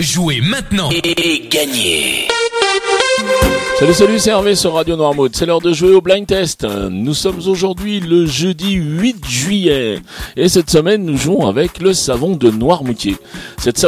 Jouez maintenant et gagnez Salut salut c'est Hervé sur Radio Noirmouth, c'est l'heure de jouer au blind test. Nous sommes aujourd'hui le jeudi 8 juillet et cette semaine nous jouons avec le savon de Noirmoutier. Cette